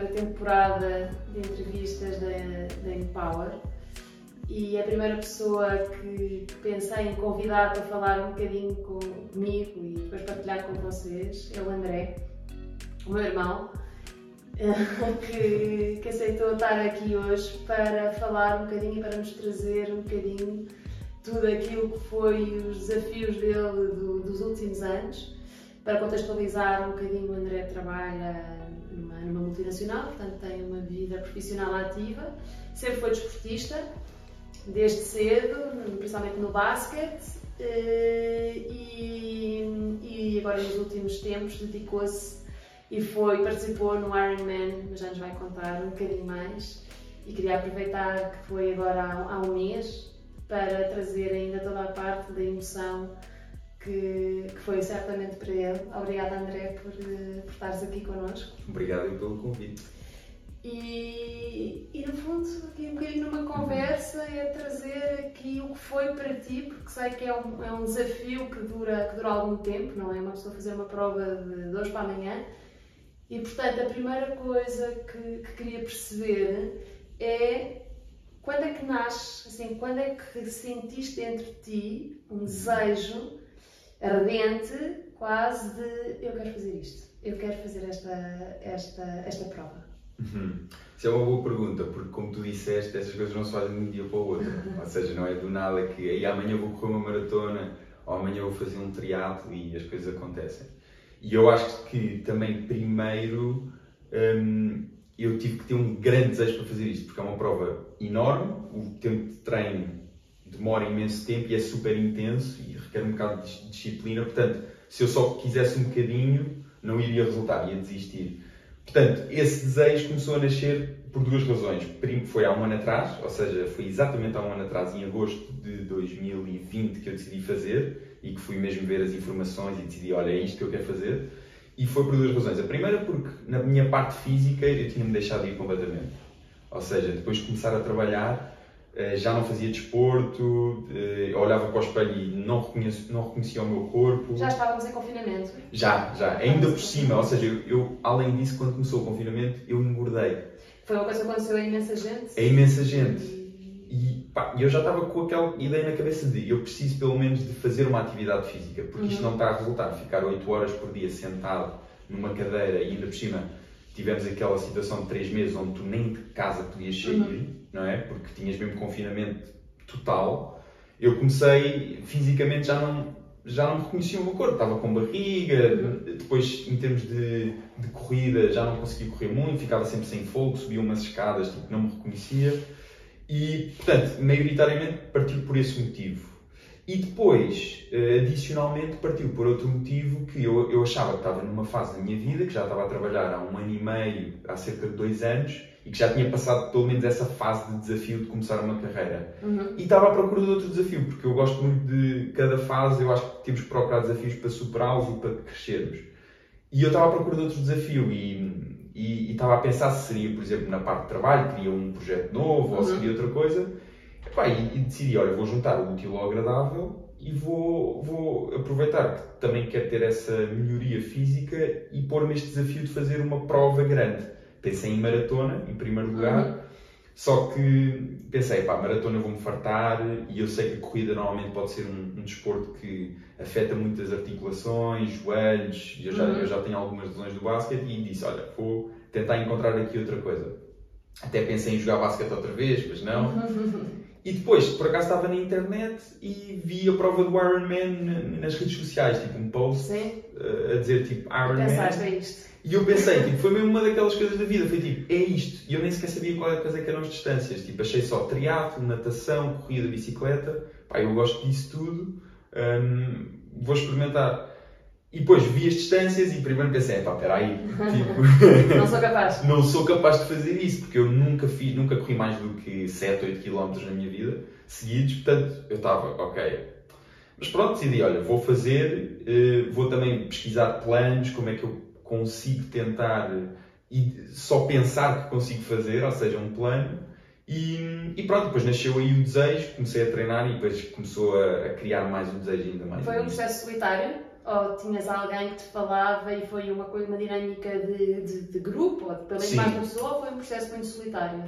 primeira temporada de entrevistas da, da Empower e a primeira pessoa que pensei em convidar para falar um bocadinho comigo e depois partilhar com vocês é o André, o meu irmão, que, que aceitou estar aqui hoje para falar um bocadinho e para nos trazer um bocadinho tudo aquilo que foi os desafios dele do, dos últimos anos. Para contextualizar um bocadinho, o André trabalha numa, multinacional, portanto tem uma vida profissional ativa, sempre foi desportista, desde cedo, principalmente no basquete, eh, e, agora nos últimos tempos dedicou-se e foi, participou no Ironman, mas já nos vai contar um bocadinho mais. E queria aproveitar que foi agora há um mês para trazer ainda toda a parte da emoção que, que foi certamente para ele. Obrigada, André, por, eh, por estares aqui connosco. Obrigado pelo convite. E, e, no fundo, aqui um bocadinho numa conversa é trazer aqui o que foi para ti, porque sei que é um, é um desafio que dura, que dura algum tempo, não é? Uma pessoa fazer uma prova de hoje para amanhã. E portanto, a primeira coisa que, que queria perceber é quando é que nasce, assim, quando é que sentiste dentro de ti um desejo ardente, quase de eu quero fazer isto, eu quero fazer esta, esta, esta prova? Uhum. Isso é uma boa pergunta, porque como tu disseste, essas coisas não se fazem de um dia para o outro. Ou seja, não é do nada que aí amanhã vou correr uma maratona ou amanhã vou fazer um triatlo e as coisas acontecem. E eu acho que também primeiro hum, eu tive que ter um grande desejo para fazer isto, porque é uma prova enorme, o tempo de treino demora imenso tempo e é super intenso e requer um bocado de disciplina, portanto, se eu só quisesse um bocadinho, não iria resultar, ia desistir. Portanto, esse desejo começou a nascer por duas razões. Primeiro foi há um ano atrás, ou seja, foi exatamente há um ano atrás, em agosto de 2020, que eu decidi fazer e que fui mesmo ver as informações e decidi, olha, é isto que eu quero fazer. E foi por duas razões. A primeira porque na minha parte física eu tinha-me deixado ir completamente. Ou seja, depois de começar a trabalhar, já não fazia desporto, eh, olhava para o espelho e não, reconhecia, não reconhecia o meu corpo. Já estávamos em confinamento? Já, já. Ainda por cima, ou seja, eu, eu, além disso, quando começou o confinamento, eu engordei. Foi uma coisa que aconteceu a imensa gente? A imensa gente. E pá, eu já estava com aquela ideia na cabeça de eu preciso pelo menos de fazer uma atividade física, porque uhum. isto não está a resultar. Ficar 8 horas por dia sentado numa cadeira e ainda por cima tivemos aquela situação de 3 meses onde tu nem de casa podias sair. Uhum não é? Porque tinhas mesmo confinamento total. Eu comecei, fisicamente já não, já não reconhecia o meu corpo, estava com barriga, depois em termos de, de corrida já não conseguia correr muito, ficava sempre sem fogo, subia umas escadas, tipo, não me reconhecia. E, portanto, maioritariamente partiu por esse motivo. E depois, eh, adicionalmente, partiu por outro motivo que eu, eu achava que estava numa fase da minha vida, que já estava a trabalhar há um ano e meio, há cerca de dois anos, e que já tinha passado pelo menos essa fase de desafio de começar uma carreira. Uhum. E estava à procura de outro desafio, porque eu gosto muito de cada fase, eu acho que temos que procurar desafios para superá-los e para crescermos. E eu estava à procura de outro desafio e, e, e, estava a pensar se seria, por exemplo, na parte de trabalho, queria um projeto novo uhum. ou se queria outra coisa. e, e decidi, olha, vou juntar o útil ao agradável e vou, vou aproveitar que também quero ter essa melhoria física e pôr-me este desafio de fazer uma prova grande pensei em maratona, em primeiro lugar, uhum. só que pensei, pá, maratona vou-me fartar e eu sei que a corrida normalmente pode ser um, um desporto que afeta muitas articulações, joelhos, eu já, uhum. eu já tenho algumas lesões do basquete e disse, olha, vou tentar encontrar aqui outra coisa. Até pensei em jogar basquete outra vez, mas não. E depois, por acaso estava na internet e vi a prova do Ironman nas redes sociais, tipo um post Sim. a dizer tipo Ironman. Pensaste, é isto. E eu pensei, tipo, foi mesmo uma daquelas coisas da vida, foi tipo, é isto. E eu nem sequer sabia qual é que eram as distâncias. Tipo, achei só triatlo, natação, corrida, bicicleta. Pá, eu gosto disso tudo. Um, vou experimentar. E depois vi as distâncias e primeiro pensei, pá, peraí, tipo, não sou capaz. não sou capaz de fazer isso, porque eu nunca fiz, nunca corri mais do que 7, 8 km na minha vida, seguidos, portanto, eu estava, ok. Mas pronto, decidi, olha, vou fazer, uh, vou também pesquisar planos, como é que eu consigo tentar e só pensar que consigo fazer, ou seja, um plano. E, e, pronto, depois nasceu aí o desejo, comecei a treinar e depois começou a, a criar mais um desejo ainda mais. Foi um processo solitário? Ou tinhas alguém que te falava e foi uma, uma dinâmica de, de, de grupo, ou de pelo menos mais uma pessoa, ou foi um processo muito solitário?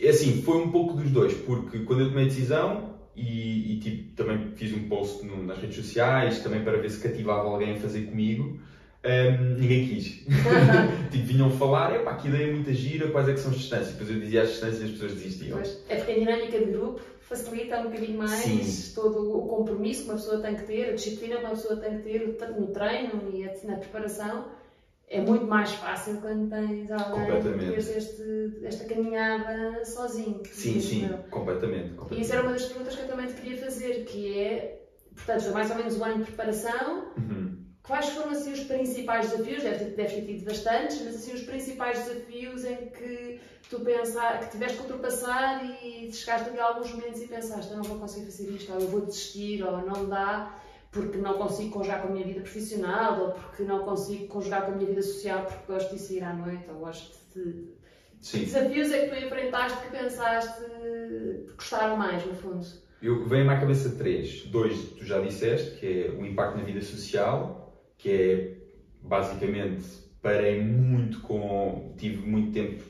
É assim, foi um pouco dos dois, porque quando eu tomei a decisão e, e tipo, também fiz um post no, nas redes sociais, também para ver se cativava alguém a fazer comigo, um, ninguém quis. tipo, vinham falar, epá, que ideia muito gira, quais é que são as distâncias? Depois eu dizia as distâncias e as pessoas desistiam. Pois, é porque a dinâmica de grupo facilita um bocadinho mais Sim. todo o compromisso que uma pessoa tem que ter, a disciplina que uma pessoa tem que ter no treino e na preparação. É muito mais fácil quando tens alguém que este, esta caminhada sozinho. Sim, sim, completamente, completamente. E isso era uma das perguntas que eu também te queria fazer, que é, portanto, mais ou menos um ano de preparação, uhum Quais foram assim os principais desafios? Deve ter, deve ter tido bastantes, mas assim os principais desafios em que tu pensar, que tiveste que ultrapassar e chegaste ali a alguns momentos e pensaste, eu não vou conseguir fazer isto, ou eu vou desistir, ou não dá, porque não consigo conjugar com a minha vida profissional, ou porque não consigo conjugar com a minha vida social, porque gosto de sair à noite, ou gosto de. Sim. desafios é que tu enfrentaste que pensaste que gostaram mais, no fundo? Eu, venho-me à cabeça três. Dois, tu já disseste, que é o impacto na vida social, que é basicamente parei muito com. tive muito tempo.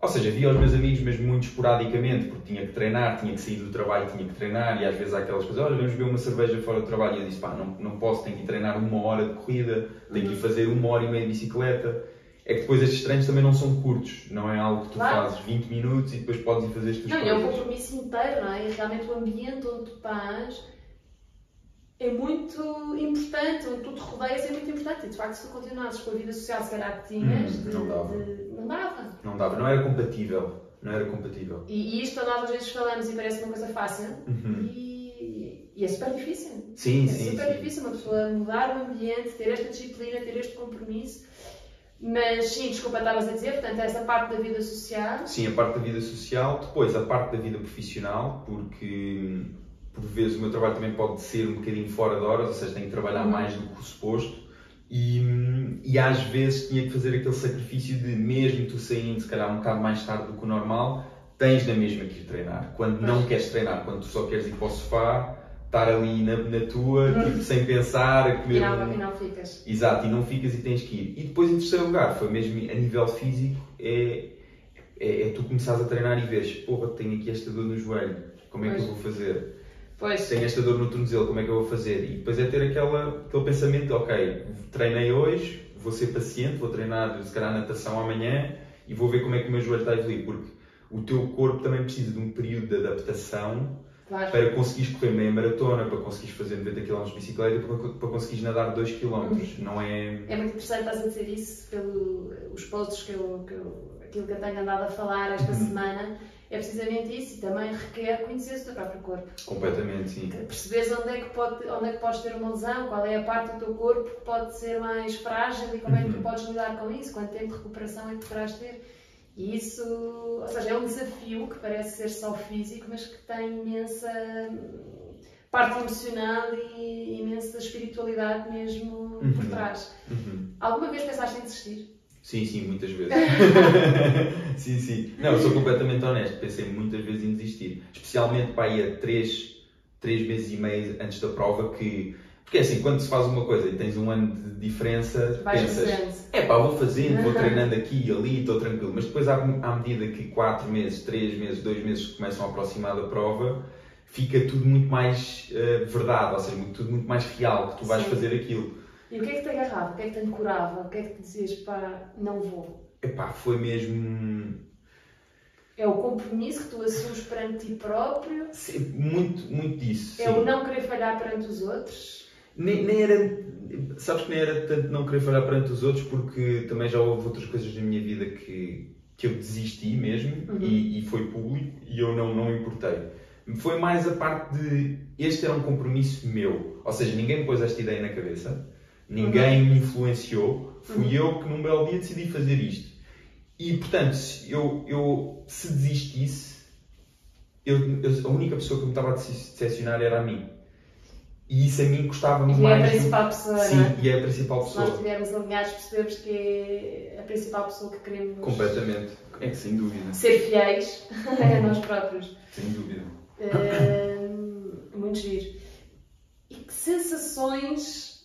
Ou seja, via os meus amigos, mas muito esporadicamente, porque tinha que treinar, tinha que sair do trabalho, tinha que treinar, e às vezes há aquelas coisas, olha, vamos beber uma cerveja fora do trabalho, e eu disse, pá, não, não posso, tenho que ir treinar uma hora de corrida, tenho que ir uhum. fazer uma hora e meia de bicicleta. É que depois estes treinos também não são curtos, não é algo que tu claro. fazes 20 minutos e depois podes ir fazer as tuas não, coisas. Não, é um compromisso inteiro, não é? Realmente o ambiente onde tu estás é muito importante, onde tu te rodeias é muito importante. E de facto, se tu continuasses com a vida social, se calhar que tinhas, hum, de, não, dava. De, não dava. Não dava, não era compatível. Não era compatível. E, e isto nós às vezes falamos e parece uma coisa fácil uhum. e, e, é super difícil. Sim, é sim. É super sim. difícil uma pessoa mudar o ambiente, ter esta disciplina, ter este compromisso. Mas sim, desculpa, estavas a dizer, portanto, essa parte da vida social. Sim, a parte da vida social, depois a parte da vida profissional, porque por vezes o meu trabalho também pode ser um bocadinho fora de horas, ou seja, tenho que trabalhar uhum. mais do que o suposto. E, e às vezes tinha que fazer aquele sacrifício de, mesmo tu saindo se calhar um bocado mais tarde do que o normal, tens na mesma que ir treinar. Quando não queres treinar, quando tu só queres ir para o sofá, estar ali na, na tua, uhum. tipo, sem pensar, a comer. E não, e não ficas. Exato, e não ficas e tens que ir. E depois, em terceiro lugar, foi mesmo a nível físico, é, é, é tu começares a treinar e veres, porra, tenho aqui esta dor no joelho, como é pois. que eu vou fazer? Pois. Tenho esta dor no tornozelo, como é que eu vou fazer? E depois é ter aquela, aquele pensamento, ok, treinei hoje, vou ser paciente, vou treinar se calhar natação amanhã e vou ver como é que o meu joelho está a evoluir, porque o teu corpo também precisa de um período de adaptação claro. para conseguires correr meia maratona, para conseguires fazer 90 km de bicicleta, para, para conseguires nadar 2 km, uhum. não é... É muito interessante estás a dizer isso, pelos posts que eu, que eu, aquilo que eu tenho andado a falar esta uhum. semana, é precisamente isso e também requer conhecer o teu próprio corpo. Completamente, sim. Perceberes onde é, que pode, onde é que podes ter uma lesão, qual é a parte do teu corpo que pode ser mais frágil e como é que tu uhum. podes lidar com isso, quanto tempo de recuperação é que poderás ter. E isso, ou seja, é um desafio que parece ser só físico, mas que tem imensa parte emocional e imensa espiritualidade mesmo uhum. por trás. Uhum. Alguma vez pensaste em desistir? Sim, sim, muitas vezes. sim, sim. Não, sou completamente honesto. Pensei muitas vezes em desistir. Especialmente para ir a três, três meses e meio antes da prova que... Porque é assim, quando se faz uma coisa e tens um ano de diferença, Vais pensas, é pá, vou fazendo, vou treinando aqui e ali, estou tranquilo. Mas depois, à, à medida que quatro meses, três meses, dois meses começam a aproximar da prova, fica tudo muito mais uh, verdade, ou seja, tudo muito mais real, que tu vais Sim. fazer aquilo. E o que é que te agarrava? O que é que te ancorava? O que é que te dizias, pá, não vou? Epá, foi mesmo... É o compromisso que tu assumes perante ti próprio? Sim, muito, muito disso. É sim. o não querer falhar perante os outros? Nem, nem era... Sabes que nem era tanto não querer falhar perante os outros, porque também já houve outras coisas na minha vida que, que eu desisti mesmo uhum. e, e, foi público e eu não, não importei. Foi mais a parte de este era um compromisso meu, ou seja, ninguém me pôs esta ideia na cabeça, Ninguém me influenciou. Fui uhum. eu que num belo dia decidi fazer isto. E portanto, eu, eu se desistisse, eu, eu, a única pessoa que me estava a decepcionar era a mim. E isso a mim custava-me mais. E é a principal pessoa. Sim, é? e é a principal pessoa. Se nós estivermos alinhados, percebemos que é a principal pessoa que queremos. Completamente. É que sem dúvida. Ser fiéis a nós próprios. Sem dúvida. Uh, muito giro. E que sensações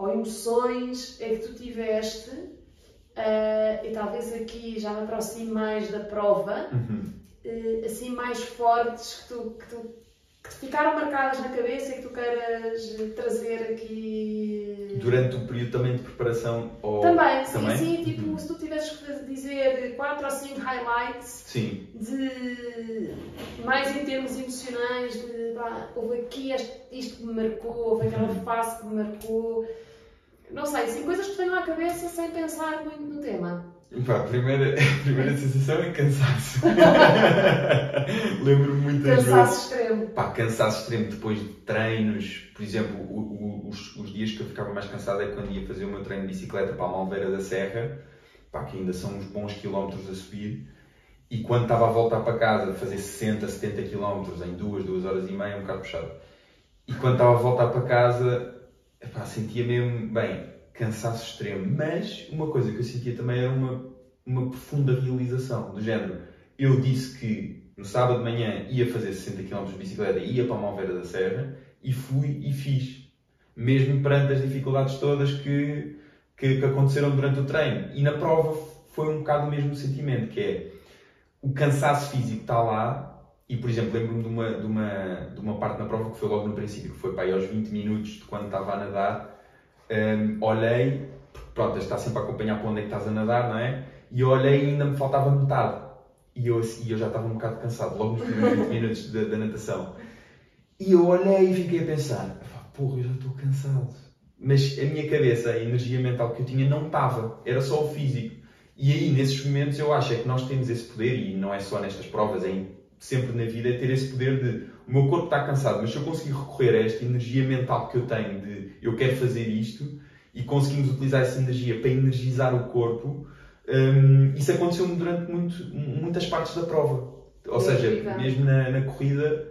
ou emoções é que tu tiveste, uh, e talvez aqui já me aproxime mais da prova, Uhum. uh, assim mais fortes que tu, que tu que te ficaram marcadas na cabeça e que tu queiras trazer aqui. Durante o período também de preparação? Ou... Também, sim, Também? sim, tipo, Uhum. se tu tivesses que dizer 4 ou 5 highlights Sim. de mais em termos emocionais, de pá, houve aqui este, isto que me marcou, houve aquela Uhum. fase que me marcou. Não sei, assim, coisas que te venham à cabeça sem pensar muito no tema. Pá, a primeira, a primeira sensação é cansaço. Lembro-me muitas vezes. Cansaço extremo. Pá, cansaço extremo depois de treinos. Por exemplo, o- o- os, os dias que eu ficava mais cansado é quando ia fazer o meu treino de bicicleta para a Malveira da Serra, pá, que ainda são uns bons quilómetros a subir. E quando estava a voltar para casa, fazer 60, 70 quilómetros em duas, duas horas e meia, um bocado puxado. E quando estava a voltar para casa, epá, sentia mesmo, bem, cansaço extremo. Mas uma coisa que eu sentia também era uma, uma profunda realização, do género. Eu disse que no sábado de manhã ia fazer 60 km de bicicleta, ia para a Malveira da Serra e fui e fiz. Mesmo perante as dificuldades todas que, que, que aconteceram durante o treino. E na prova foi um bocado o mesmo sentimento, que é o cansaço físico está lá, e por exemplo, lembro-me de uma, de, uma, de uma parte na prova que foi logo no princípio, que foi para aí aos 20 minutos de quando estava a nadar, hum, olhei, pronto, está sempre a acompanhar para onde é que estás a nadar, não é? E olhei e ainda me faltava metade. E eu, e eu já estava um bocado cansado, logo nos primeiros 20 minutos da, da natação. E eu olhei e fiquei a pensar, "Pá, porra, eu já estou cansado. Mas a minha cabeça, a energia mental que eu tinha não estava, era só o físico. E aí, nesses momentos, eu acho é que nós temos esse poder, e não é só nestas provas, é em- sempre na vida, é ter esse poder de o meu corpo está cansado, mas se eu conseguir recorrer a esta energia mental que eu tenho de eu quero fazer isto, e conseguimos utilizar essa energia para energizar o corpo, hum, isso aconteceu-me durante muito- muitas partes da prova. Ou É seja, incrível. mesmo na, na corrida,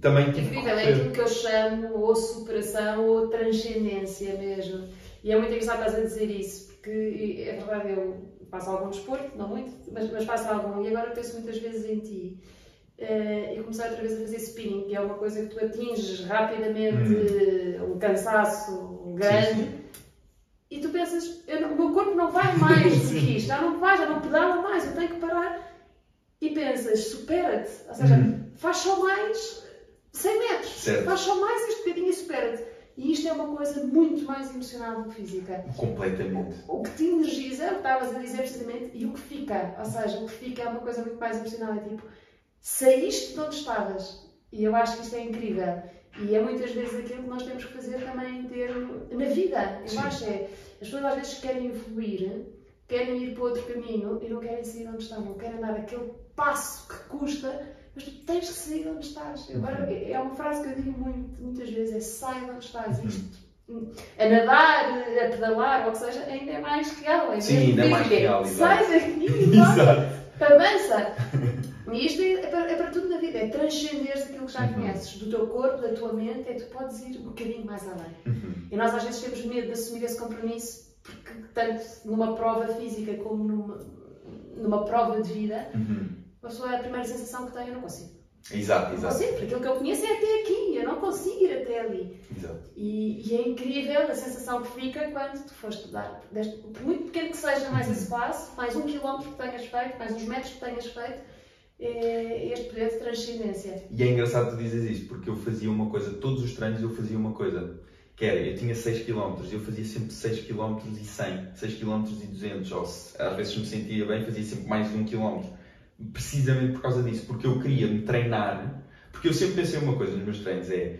também tive Incrível, é aquilo que eu chamo ou superação ou transcendência mesmo. E é muito engraçado estás a dizer isso, porque é verdade, eu faço algum desporto, não muito, mas, mas faço algum, e agora penso muitas vezes em ti. Eh, eu comecei outra vez a fazer spinning, que é uma coisa que tu atinges rapidamente um cansaço grande. Hum. Sim, sim. E tu pensas, eu não- o meu corpo não vai mais do que isto, já não vai, já não pedala mais, eu tenho que parar. E pensas, supera-te, ou seja, Uhum. faz só mais 100 metros, Certo. faz só mais este bocadinho e supera-te. E isto é uma coisa muito mais emocional do que física. Completamente. O que te energiza, o que estavas a dizer precisamente, e o que fica. Ou seja, o que fica é uma coisa muito mais emocional. É tipo, saíste de onde estavas. E eu acho que isto é incrível. E é muitas vezes aquilo que nós temos que fazer também ter na vida. Eu Sim. acho é, as pessoas às vezes querem evoluir, querem ir para outro caminho e não querem sair de onde estão. Não querem dar aquele passo que custa, mas tu tens que sair de onde estás. Agora, é uma frase que eu digo muito, muitas vezes, é sai de onde estás. Uhum. Isto a nadar, a pedalar, ou que seja, ainda é mais real. É Sim, ainda é mais real, Sai daqui avança. E isto é, é para, é para tudo na vida, é transcender aquilo que já Uhum. conheces, do teu corpo, da tua mente, é tu podes ir um bocadinho mais além. Uhum. E nós às vezes temos medo de assumir esse compromisso, porque tanto numa prova física como numa, numa prova de vida, Uhum. a pessoa, a primeira sensação que tem, eu não consigo. Exato, Não exato. consigo, porque aquilo que eu conheço é até aqui, eu não consigo ir até ali. exato. E, e é incrível a sensação que fica quando tu foste dar, deste- por muito pequeno que seja mais esse passo, mais um quilómetro que tenhas feito, mais uns metros que tenhas feito, é este poder de transcendência. E é engraçado tu dizes isso, porque eu fazia uma coisa, todos os treinos eu fazia uma coisa, que era, eu tinha 6 km, eu fazia sempre 6 km e 100, 6 km e 200, ou se, às vezes me sentia bem, fazia sempre mais de 1 km. Precisamente por causa disso, porque eu queria me treinar, porque eu sempre pensei uma coisa nos meus treinos, é,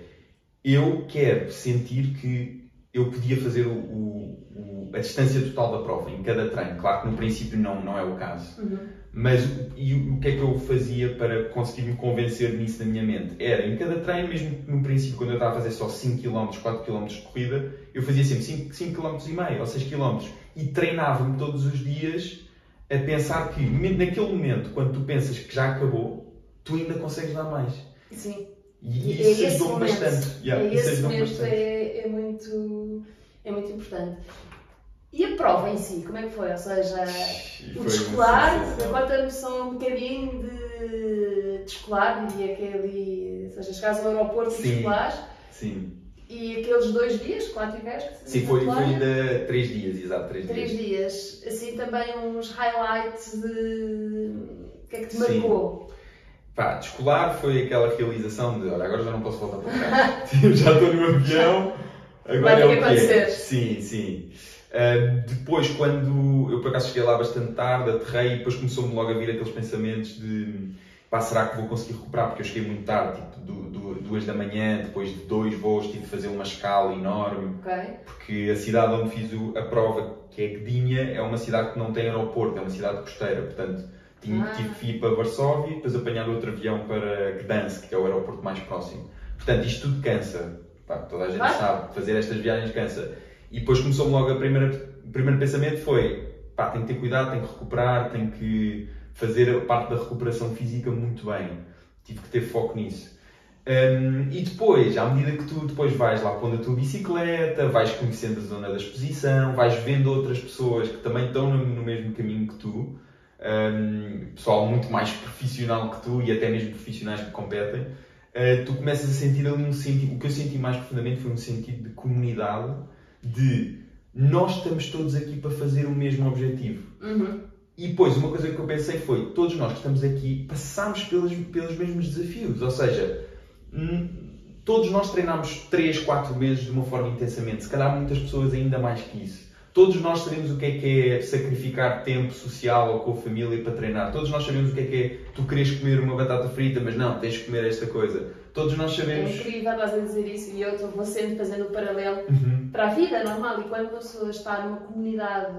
eu quero sentir que eu podia fazer o, o- o- a distância total da prova em cada treino. Claro que no princípio não, não é o caso. Mas e o o que é que eu fazia para conseguir me convencer nisso na minha mente? Era em cada treino, mesmo no princípio, quando eu estava a fazer só 5 km, 4 km de corrida, eu fazia sempre 5, 5 km e meio ou 6 km e treinava-me todos os dias a pensar que naquele momento, quando tu pensas que já acabou, tu ainda consegues dar mais. Sim. E E é isso esse ajudou-me bastante. Yeah, é isso esse momento bastante. é, é muito, é muito importante. E a prova em si, como é que foi? Ou seja, E o foi de uma escolar, sensação. conta-me só um bocadinho de, de escolar, diria que é ali, ou seja, chegares ao aeroporto de Sim. escolar, Sim. E aqueles dois dias que lá tiveste? Sim, foi, foi ainda três dias, exato, três, três dias. dias. Assim também uns highlights de. O que é que te marcou? Sim. Pá, de escolar foi aquela realização de olha, agora já não posso voltar para cá. já estou no avião, agora Vai é o que acontecer. é. Sim, sim. Uh, depois, quando eu por acaso cheguei lá bastante tarde, aterrei e depois começou-me logo a vir aqueles pensamentos de pá, será que vou conseguir recuperar? Porque eu cheguei muito tarde, tipo du, du, duas da manhã, depois de dois voos, tive de fazer uma escala enorme. Okay. Porque a cidade onde fiz a prova, que é Gdynia, é uma cidade que não tem aeroporto, é uma cidade costeira, portanto tinha, Ah. tive que ir para Varsóvia e depois apanhar outro avião para Gdansk, que é o aeroporto mais próximo. Portanto, isto tudo cansa. Pá, toda a gente sabe, fazer estas viagens cansa. E depois começou-me logo a primeira, o primeiro pensamento foi, pá, tenho que ter cuidado, tenho que recuperar, tenho que fazer a parte da recuperação física muito bem. Tive que ter foco nisso. Hum, e depois, à medida que tu depois vais lá pondo a tua bicicleta, vais conhecendo a zona da exposição, vais vendo outras pessoas que também estão no, no mesmo caminho que tu, hum, pessoal muito mais profissional que tu e até mesmo profissionais que competem, uh, tu começas a sentir ali um sentido, o que eu senti mais profundamente foi um sentido de comunidade, de nós estamos todos aqui para fazer o mesmo objetivo. Uhum. E depois, uma coisa que eu pensei foi: todos nós que estamos aqui passamos pelos, pelos mesmos desafios. Ou seja, hum, todos nós treinámos 3, 4 meses de uma forma intensamente. Se calhar muitas pessoas ainda mais que isso. Todos nós sabemos o que é que é sacrificar tempo social ou com a família para treinar. Todos nós sabemos o que é que é tu queres comer uma batata frita, mas não, tens de comer esta coisa. Todos nós É sabemos. incrível estás a dizer isso e eu estou- vou sempre fazendo o paralelo Uhum. para a vida normal e quando uma pessoa está numa comunidade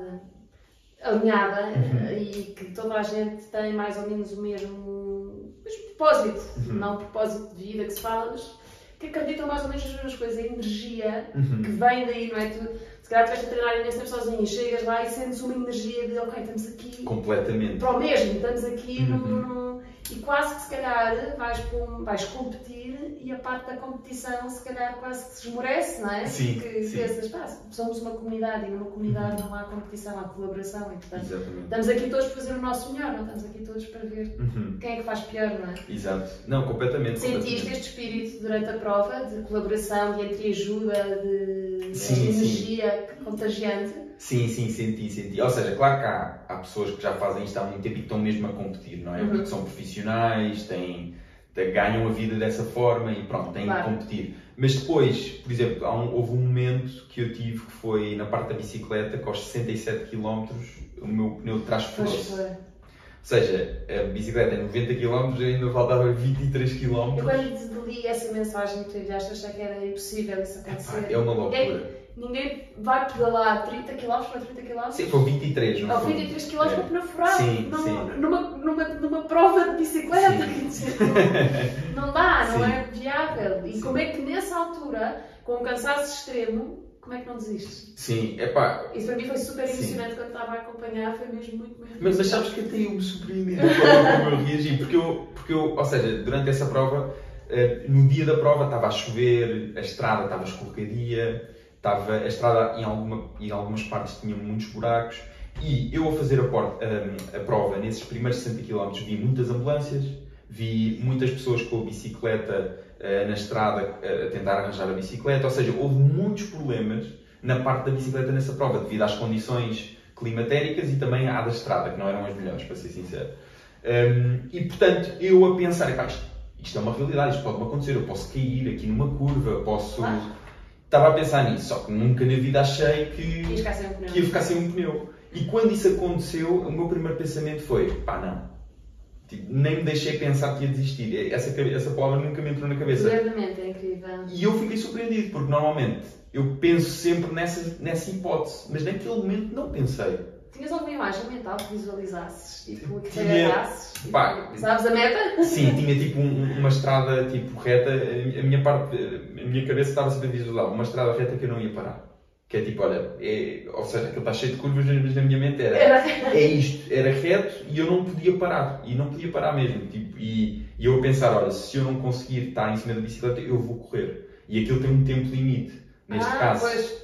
alinhada Uhum. e que toda a gente tem mais ou menos o mesmo, mesmo propósito, Uhum. não o propósito de vida que se fala, mas que acreditam mais ou menos nas mesmas coisas, a energia Uhum. que vem daí, não é? Tu, se calhar tu vais a treinar imenso tempo sozinho, chegas lá e sentes uma energia de ok, estamos aqui Completamente. para o mesmo, estamos aqui Uhum. num- num- e quase que se calhar vais, com- vais competir e a parte da competição se calhar quase que se esmorece, não é? Sim, Porque sim. pensas, pá, somos uma comunidade e numa comunidade não há competição, há colaboração e portanto Exatamente. estamos aqui todos para fazer o nosso melhor, não estamos aqui todos para ver Uhum. quem é que faz pior, não é? Exato. Não, completamente. Sentiste completamente. este espírito durante a prova de colaboração, de entreajuda, de, de Sim, sim. energia contagiante? Sim, sim, senti, senti. Ou seja, claro que há, há pessoas que já fazem isto há muito tempo e que estão mesmo a competir, não é? Uhum. Porque são profissionais, têm, ganham a vida dessa forma e pronto, têm Claro. que competir. Mas depois, por exemplo, há um- houve um momento que eu tive que foi na parte da bicicleta, que aos 67 km o meu pneu de trás furou-se. foi. Ou seja, a bicicleta é 90 km e ainda faltava 23 km. Eu quando li essa mensagem que tu enviaste achei que era impossível isso acontecer. É uma loucura. Ninguém vai pedalar 30 km para 30 km Sim, foi 23, não foi? 23 km É. pneu furado Sim, num- sim. Numa, numa, numa prova de bicicleta. Quer dizer, Não, não dá, não Sim. é viável. E Sim. como é que nessa altura, com um cansaço extremo, como é que não desistes? Sim, é pá, Isso para mim foi super emocionante quando estava a acompanhar, foi mesmo muito, muito Mas, mas sabes que até eu me surpreendi da forma como eu reagi, porque eu, porque eu, ou seja, durante essa prova, eh, no dia da prova estava a chover, a estrada estava escorregadia, estava, a estrada em, alguma, em algumas partes tinha muitos buracos, e eu a fazer a, por- a- a prova, nesses primeiros 60 km, vi muitas ambulâncias, vi muitas pessoas com a bicicleta eh, na estrada eh, a tentar arranjar a bicicleta, ou seja, houve muitos problemas na parte da bicicleta nessa prova, devido às condições climatéricas e também à da estrada, que não eram as melhores, para ser sincero. Um, e portanto, eu a pensar, "Epá, isto, isto é uma realidade, isto pode-me acontecer, eu posso cair aqui numa curva, posso. Claro. Estava a pensar nisso, só que nunca na vida achei que, um que ia ficar sem um pneu. E quando isso aconteceu, o meu primeiro pensamento foi: pá, não. Tipo, nem me deixei pensar que ia desistir. Essa, essa palavra nunca me entrou na cabeça. Verdadeiramente, é incrível. E eu fiquei surpreendido, porque normalmente eu penso sempre nessa, nessa hipótese, mas naquele momento não pensei. Tinhas alguma imagem mental que visualizasses? Tipo, que te Tinha- agarrasses? Tipo, Pá. sabes a meta? Sim, tinha tipo um- uma estrada tipo reta, a minha parte, a minha cabeça estava sempre a visualizar uma estrada reta que eu não ia parar. Que é tipo, olha, é, ou seja, aquilo está cheio de curvas, mas na minha mente era, Era. é isto, era reto e eu não podia parar, e não podia parar mesmo. Tipo, e, e eu a pensar, olha, se eu não conseguir estar em cima da bicicleta, eu vou correr. E aquilo tem um tempo limite, neste ah, caso. Pois,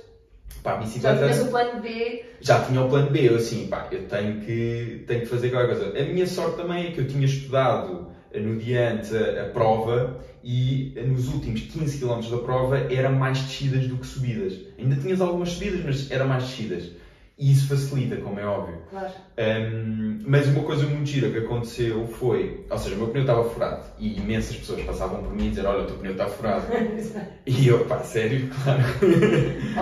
Pá, já bicicleta tinhas o plano B. já tinha o plano B, eu assim, pá, eu tenho que, tenho que fazer qualquer coisa. A minha sorte também é que eu tinha estudado no dia antes a, a, prova e nos últimos 15 km da prova era mais descidas do que subidas. Ainda tinhas algumas subidas, mas era mais descidas. E isso facilita, como é óbvio. Claro. Um, mas uma coisa muito gira que aconteceu foi, ou seja, o meu pneu estava furado e imensas pessoas passavam por mim e dizer, olha, o teu pneu está furado. e eu, pá, sério, claro.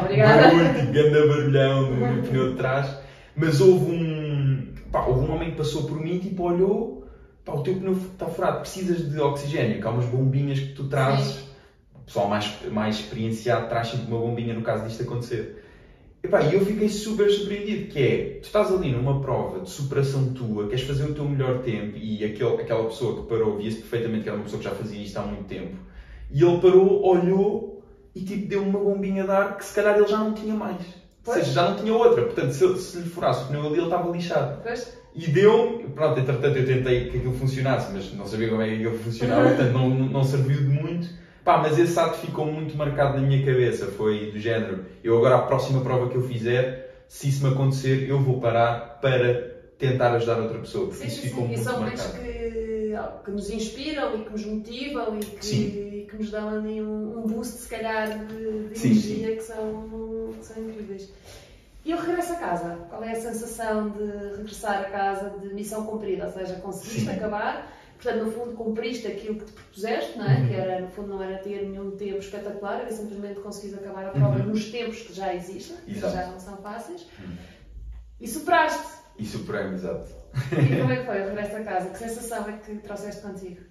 Obrigada. Muito, ganda barulhão no pneu de trás. Mas houve um, pá, houve um homem que passou por mim e tipo olhou, pá, o teu pneu está furado, precisas de oxigênio, que há umas bombinhas que tu trazes. Sim. O pessoal mais, mais experienciado traz sempre uma bombinha no caso disto acontecer. E eu fiquei super surpreendido, que é, tu estás ali numa prova de superação tua, queres fazer o teu melhor tempo e aquele, aquela pessoa que parou, via-se perfeitamente que era uma pessoa que já fazia isto há muito tempo, e ele parou, olhou e tipo deu uma bombinha de ar que se calhar ele já não tinha mais. Pois. Ou seja, já não tinha outra. Portanto, se, se lhe furasse o pneu ali, ele estava lixado. Pois. E deu, pronto, entretanto eu tentei que aquilo funcionasse, mas não sabia como é que aquilo funcionava, portanto não, não serviu de muito. Pá, mas esse ato ficou muito marcado na minha cabeça. Foi do género, eu agora a próxima prova que eu fizer, se isso me acontecer, eu vou parar para tentar ajudar outra pessoa. Porque sim, isso sim, ficou sim. muito e são momentos que, que nos inspiram e que nos motivam e que, que nos dão ali um, um, boost, se calhar, de, de energia Que, são, que são incríveis. E eu regresso a casa. Qual é a sensação de regressar a casa de missão cumprida? Ou seja, conseguiste acabar Portanto, no fundo, cumpriste aquilo que te propuseste, não é? Uhum. que era, no fundo, não era ter nenhum tempo espetacular, era simplesmente conseguires acabar a prova uhum. nos tempos que já existem, que já não são fáceis, uhum. e superaste. E superei exato. E como é que foi o regresso a casa? Que sensação é que trouxeste contigo?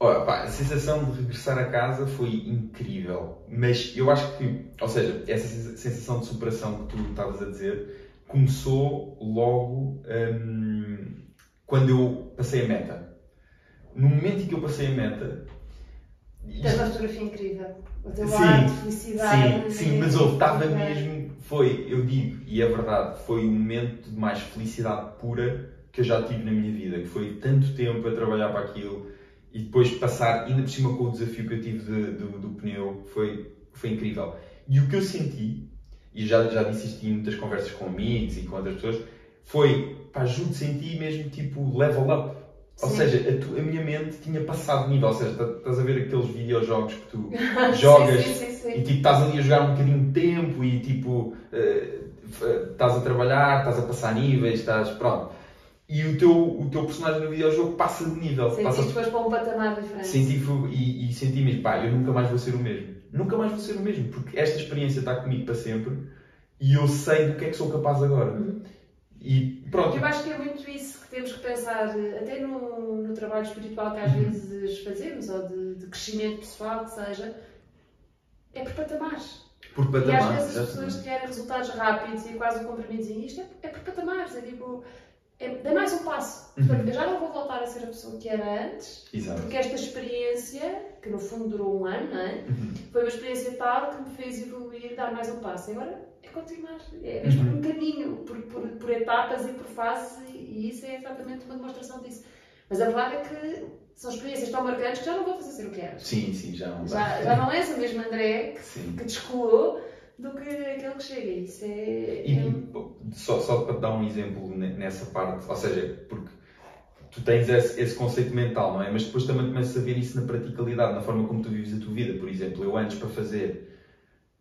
Olha, pá, a sensação de regressar a casa foi incrível, mas eu acho que, ou seja, essa sensação de superação que tu estavas a dizer começou logo hum, quando eu passei a meta no momento em que eu passei a meta. Tens uma fotografia incrível. O teu sim, ar de felicidade. Sim, sim, mas houve, estava mesmo. Foi, eu digo, e é verdade, foi o momento de mais felicidade pura que eu já tive na minha vida. Que foi tanto tempo a trabalhar para aquilo e depois passar, ainda por cima com o desafio que eu tive de, do, do pneu, foi, foi incrível. E o que eu senti, e já, já disse isto em muitas conversas com amigos e com outras pessoas, foi, pá, juro de sentir mesmo tipo level up ou Sim. seja, a, tu, a, minha mente tinha passado de nível. Ou seja, estás a ver aqueles videojogos que tu jogas sim, sim, e tipo, estás ali a jogar um bocadinho de tempo e tipo uh, estás a trabalhar, estás a passar níveis, estás. Pronto. E o teu, o teu personagem no videojogo passa de nível. Sentiste passa... depois para um patamar diferente. Senti e, e senti mesmo, pá, eu nunca mais vou ser o mesmo. Nunca mais vou ser o mesmo, porque esta experiência está comigo para sempre e eu sei do que é que sou capaz agora. Uhum. E pronto. Eu acho que é muito isso que temos que pensar, até no, no trabalho espiritual que às uhum. vezes fazemos, ou de, de, crescimento pessoal, que seja, é por patamares. Por patamares. E às vezes as pessoas querem resultados rápidos e quase o comprimidos isto é, é por patamares. É tipo, é, dá mais um passo. Uhum. eu já não vou voltar a ser a pessoa que era antes, Exato. porque esta experiência, que no fundo durou um ano, não é? Uhum. foi uma experiência tal que me fez evoluir, dar mais um passo. E agora é continuar, é mesmo uhum. um caminho, por, por, por, etapas e por fases, e isso é exatamente uma demonstração disso. Mas a verdade é que são experiências tão marcantes que já não vou fazer ser o que era. Sim, sim, já não já, já não és o mesmo André que, que descolou do que aquele que chega. Isso é. E, é... Só, só para te dar um exemplo nessa parte, ou seja, porque tu tens esse, esse, conceito mental, não é? Mas depois também começas a ver isso na praticalidade, na forma como tu vives a tua vida. Por exemplo, eu antes para fazer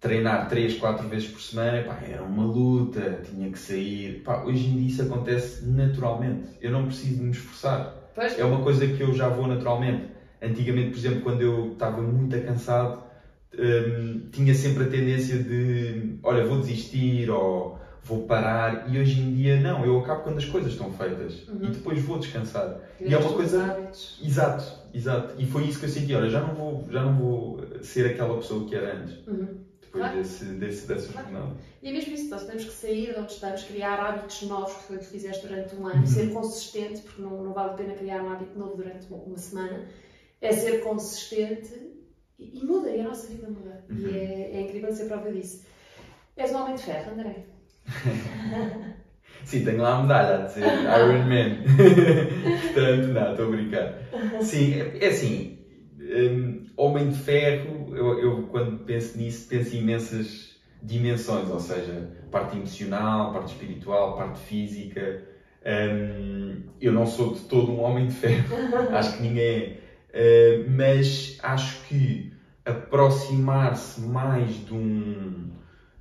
treinar 3, 4 vezes por semana, pá, era uma luta, tinha que sair. Pá, hoje em dia isso acontece naturalmente. Eu não preciso me esforçar. Pois. É uma coisa que eu já vou naturalmente. Antigamente, por exemplo, quando eu estava muito cansado, hum, tinha sempre a tendência de, olha, vou desistir ou vou parar. E hoje em dia, não, eu acabo quando as coisas estão feitas uhum. e depois vou descansar. e é uma coisa. Hábitos. Exato, exato. E foi isso que eu senti, olha, já não vou, já não vou ser aquela pessoa que era antes. Uhum depois claro. desse, desse, dessa claro. jornada. E é mesmo isso, nós temos que sair de onde estamos, criar hábitos novos, que foi o que fizeste durante um ano, uhum. ser consistente, porque não, não vale a pena criar um hábito novo durante uma, semana, é ser consistente e, e, muda, e a nossa vida muda. Uhum. E é, é incrível ser prova disso. És um homem de ferro, André. Sim, tenho lá a medalha a dizer Iron Man. Portanto, não, estou a brincar. Sim, é, é assim, um, Homem de Ferro, eu, eu, quando penso nisso, penso em imensas dimensões, ou seja, parte emocional, parte espiritual, parte física. Um, eu não sou de todo um homem de ferro, acho que ninguém é. Uh, mas acho que aproximar-se mais de, um,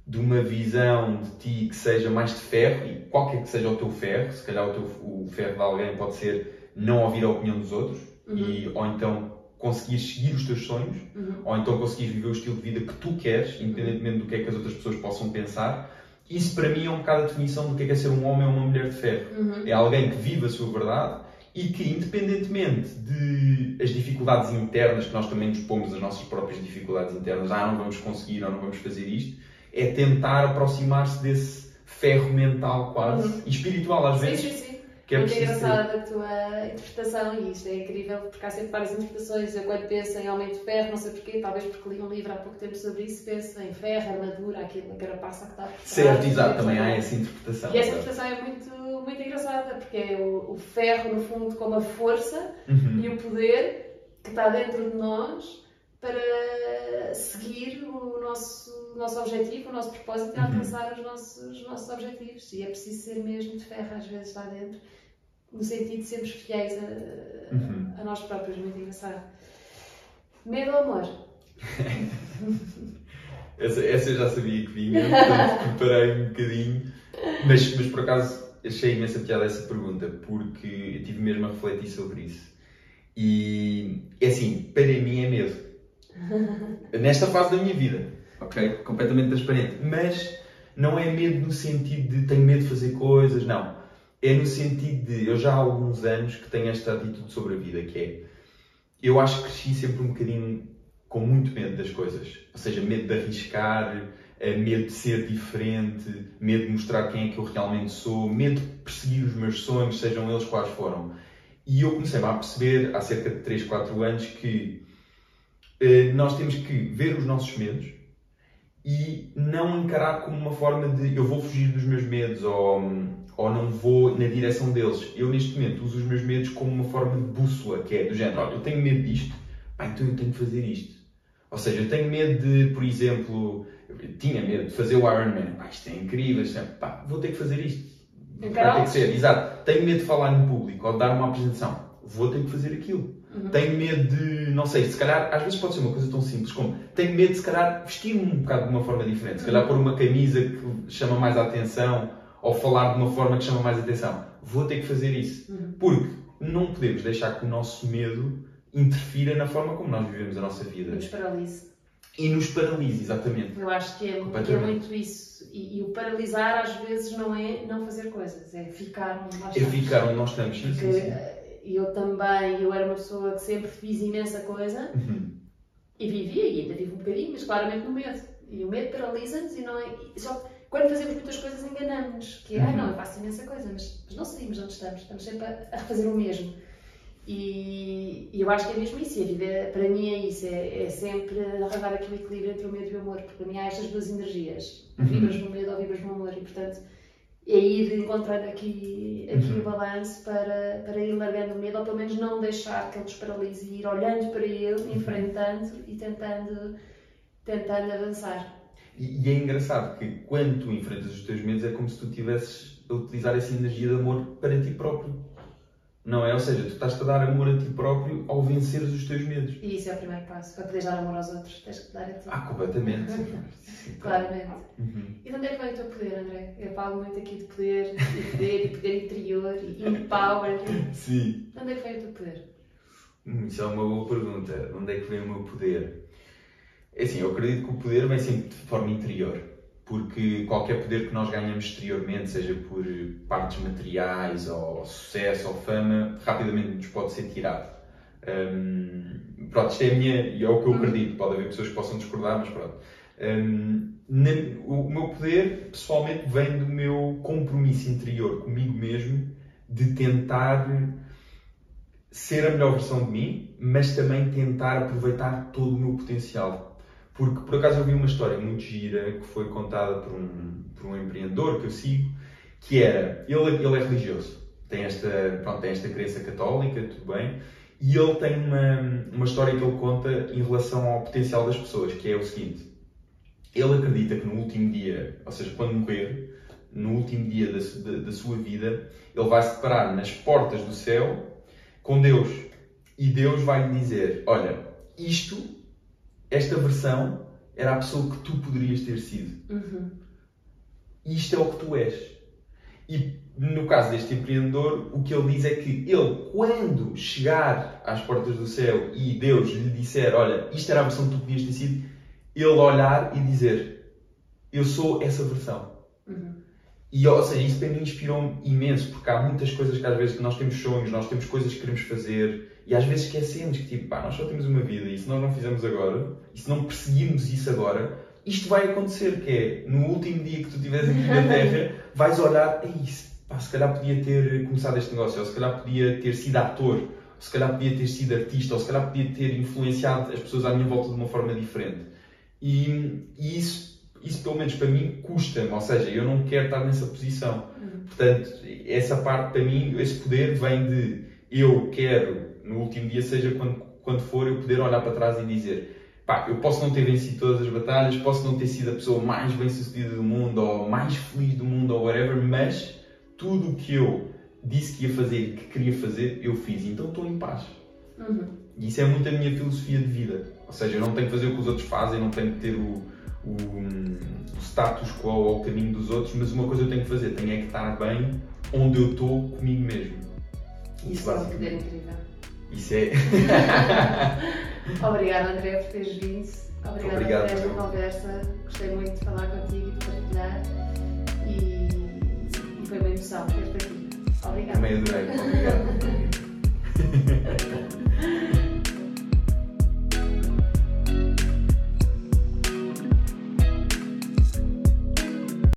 de uma visão de ti que seja mais de ferro, e qualquer que seja o teu ferro, se calhar o, teu, o ferro de alguém pode ser não ouvir a opinião dos outros, uhum. e, ou então conseguir seguir os teus sonhos, uhum. ou então conseguir viver o estilo de vida que tu queres, independentemente do que é que as outras pessoas possam pensar. Isso para mim é um bocado a definição do que é, que é ser um homem ou uma mulher de ferro. Uhum. É alguém que vive a sua verdade e que, independentemente de as dificuldades internas, que nós também nos pomos as nossas próprias dificuldades internas, ah, não vamos conseguir ou não vamos fazer isto, é tentar aproximar-se desse ferro mental quase uhum. e espiritual às vezes. Sim, sim, sim que é Muito engraçada a tua interpretação e isto é incrível porque há sempre várias interpretações. Eu quando penso em Homem de Ferro, não sei porquê, talvez porque li um livro há pouco tempo sobre isso, penso em ferro, armadura, aquilo, a carapaça que está por trás. Certo, exato, também há essa interpretação. E essa interpretação é muito, muito engraçada porque é o, o ferro, no fundo, como a força uhum. e o poder que está dentro de nós para seguir o nosso, o nosso objetivo, o nosso propósito e uhum. alcançar os nossos, os nossos objetivos. E é preciso ser mesmo de ferro às vezes lá dentro no sentido de sermos fiéis a, uhum. a nós próprios, muito engraçado. Medo ou amor? essa, essa eu já sabia que vinha, portanto preparei um bocadinho, mas, mas por acaso achei imensa piada essa pergunta, porque eu tive mesmo a refletir sobre isso. E é assim, para mim é medo. Nesta fase da minha vida, ok? Completamente transparente. Mas não é medo no sentido de tenho medo de fazer coisas, não é no sentido de eu já há alguns anos que tenho esta atitude sobre a vida, que é eu acho que cresci sempre um bocadinho com muito medo das coisas, ou seja, medo de arriscar, eh, medo de ser diferente, medo de mostrar quem é que eu realmente sou, medo de perseguir os meus sonhos, sejam eles quais foram. E eu comecei a perceber há cerca de 3, 4 anos que eh, nós temos que ver os nossos medos e não encarar como uma forma de eu vou fugir dos meus medos ou ou não vou na direção deles. Eu, neste momento, uso os meus medos como uma forma de bússola, que é do género: olha, eu tenho medo disto, pá, então eu tenho que fazer isto. Ou seja, eu tenho medo de, por exemplo, tinha medo de fazer o Ironman, pá, isto é incrível, isto é, pá, vou ter que fazer isto. Vai ter que ser, exato. Tenho medo de falar no público ou de dar uma apresentação, vou ter que fazer aquilo. Uhum. Tenho medo de, não sei, se calhar, às vezes pode ser uma coisa tão simples como tenho medo de, se calhar, vestir-me um bocado de uma forma diferente, se calhar pôr uma camisa que chama mais a atenção ou falar de uma forma que chama mais atenção. Vou ter que fazer isso. Uhum. Porque não podemos deixar que o nosso medo interfira na forma como nós vivemos a nossa vida. E nos paralise. E nos paralise, exatamente. Eu acho que é, é muito isso. E, e, o paralisar às vezes não é não fazer coisas, é ficar onde nós é estamos. É ficar onde nós estamos, sim, Porque, sim, sim. Eh, eu também, eu era uma pessoa que sempre fiz imensa coisa uhum. e vivia, e ainda vivo um bocadinho, mas claramente no medo. E o medo paralisa-nos e não é. Só, quando fazemos muitas coisas enganamos-nos, que é, ah não, eu faço imensa coisa, mas, mas não saímos onde estamos, estamos sempre a, a refazer o mesmo. E, e, eu acho que é mesmo isso, e a vida para mim é isso, é, é sempre arranjar aquele equilíbrio entre o medo e o amor, porque para mim há estas duas energias, uhum. vibras no medo ou vibras no amor, e portanto é ir encontrando aqui, aqui uhum. o balanço para, para ir largando o medo, ou pelo menos não deixar que ele nos paralise e ir olhando para ele, uhum. enfrentando e tentando, tentando avançar. E, e, é engraçado que quando tu enfrentas os teus medos é como se tu tivesses a utilizar essa energia de amor para ti próprio. Não é? Ou seja, tu estás a dar amor a ti próprio ao venceres os teus medos. E isso é o primeiro passo. Para poderes dar amor aos outros, tens que dar a ti. Ah, completamente. Claramente. Uhum. E de onde é que vem o teu poder, André? Eu falo muito aqui de poder, e poder, e poder interior, e empower. Sim. De onde é que vem o teu poder? Hum, isso é uma boa pergunta. De onde é que vem o meu poder? É assim, eu acredito que o poder vem sempre de forma interior, porque qualquer poder que nós ganhamos exteriormente, seja por partes materiais, ou sucesso, ou fama, rapidamente nos pode ser tirado. Um, pronto, isto é a minha, e é o que eu acredito, pode haver pessoas que possam discordar, mas pronto. Um, o meu poder, pessoalmente, vem do meu compromisso interior comigo mesmo de tentar ser a melhor versão de mim, mas também tentar aproveitar todo o meu potencial. Porque por acaso eu vi uma história muito gira que foi contada por um, por um empreendedor que eu sigo, que era, ele, ele é religioso, tem esta, pronto, tem esta crença católica, tudo bem, e ele tem uma, uma história que ele conta em relação ao potencial das pessoas, que é o seguinte, ele acredita que no último dia, ou seja, quando morrer, no último dia da, da, da sua vida, ele vai se deparar nas portas do céu com Deus. e Deus vai lhe dizer: Olha, isto, esta versão, era a pessoa que tu poderias ter sido. Uhum. Isto é o que tu és. E no caso deste empreendedor, o que ele diz é que ele, quando chegar às portas do céu e Deus lhe disser: Olha, isto era a versão que tu podias ter sido, ele olhar e dizer: Eu sou essa versão. Uhum. E, ou seja, isso para mim inspirou-me imenso, porque há muitas coisas que às vezes nós temos sonhos, nós temos coisas que queremos fazer e às vezes esquecemos que, tipo, pá, nós só temos uma vida e se nós não fizermos agora, e se não perseguirmos isso agora, isto vai acontecer, que é, no último dia que tu estiveres aqui na Terra, vais olhar, Ei, pá, se calhar podia ter começado este negócio, ou se calhar podia ter sido ator, ou se calhar podia ter sido artista, ou se calhar podia ter influenciado as pessoas à minha volta de uma forma diferente. E, e isso isso pelo menos para mim custa-me, ou seja, eu não quero estar nessa posição. Uhum. Portanto, essa parte para mim, esse poder vem de eu quero, no último dia, seja quando, quando for, eu poder olhar para trás e dizer pá, eu posso não ter vencido todas as batalhas, posso não ter sido a pessoa mais bem sucedida do mundo ou mais feliz do mundo ou whatever, mas tudo o que eu disse que ia fazer e que queria fazer, eu fiz. Então estou em paz. Uhum. E isso é muito a minha filosofia de vida. Ou seja, eu não tenho que fazer o que os outros fazem, não tenho que ter o, o, o status quo ou o caminho dos outros, mas uma coisa eu tenho que fazer, tenho é que estar bem onde eu estou comigo mesmo. Isso é um poder incrível. Isso é. Obrigada, André, por teres vindo. Obrigada Obrigado, por esta eu. conversa. Gostei muito de falar contigo e de partilhar. E, e foi uma emoção ter-te aqui. Obrigada. Também adorei. Obrigado.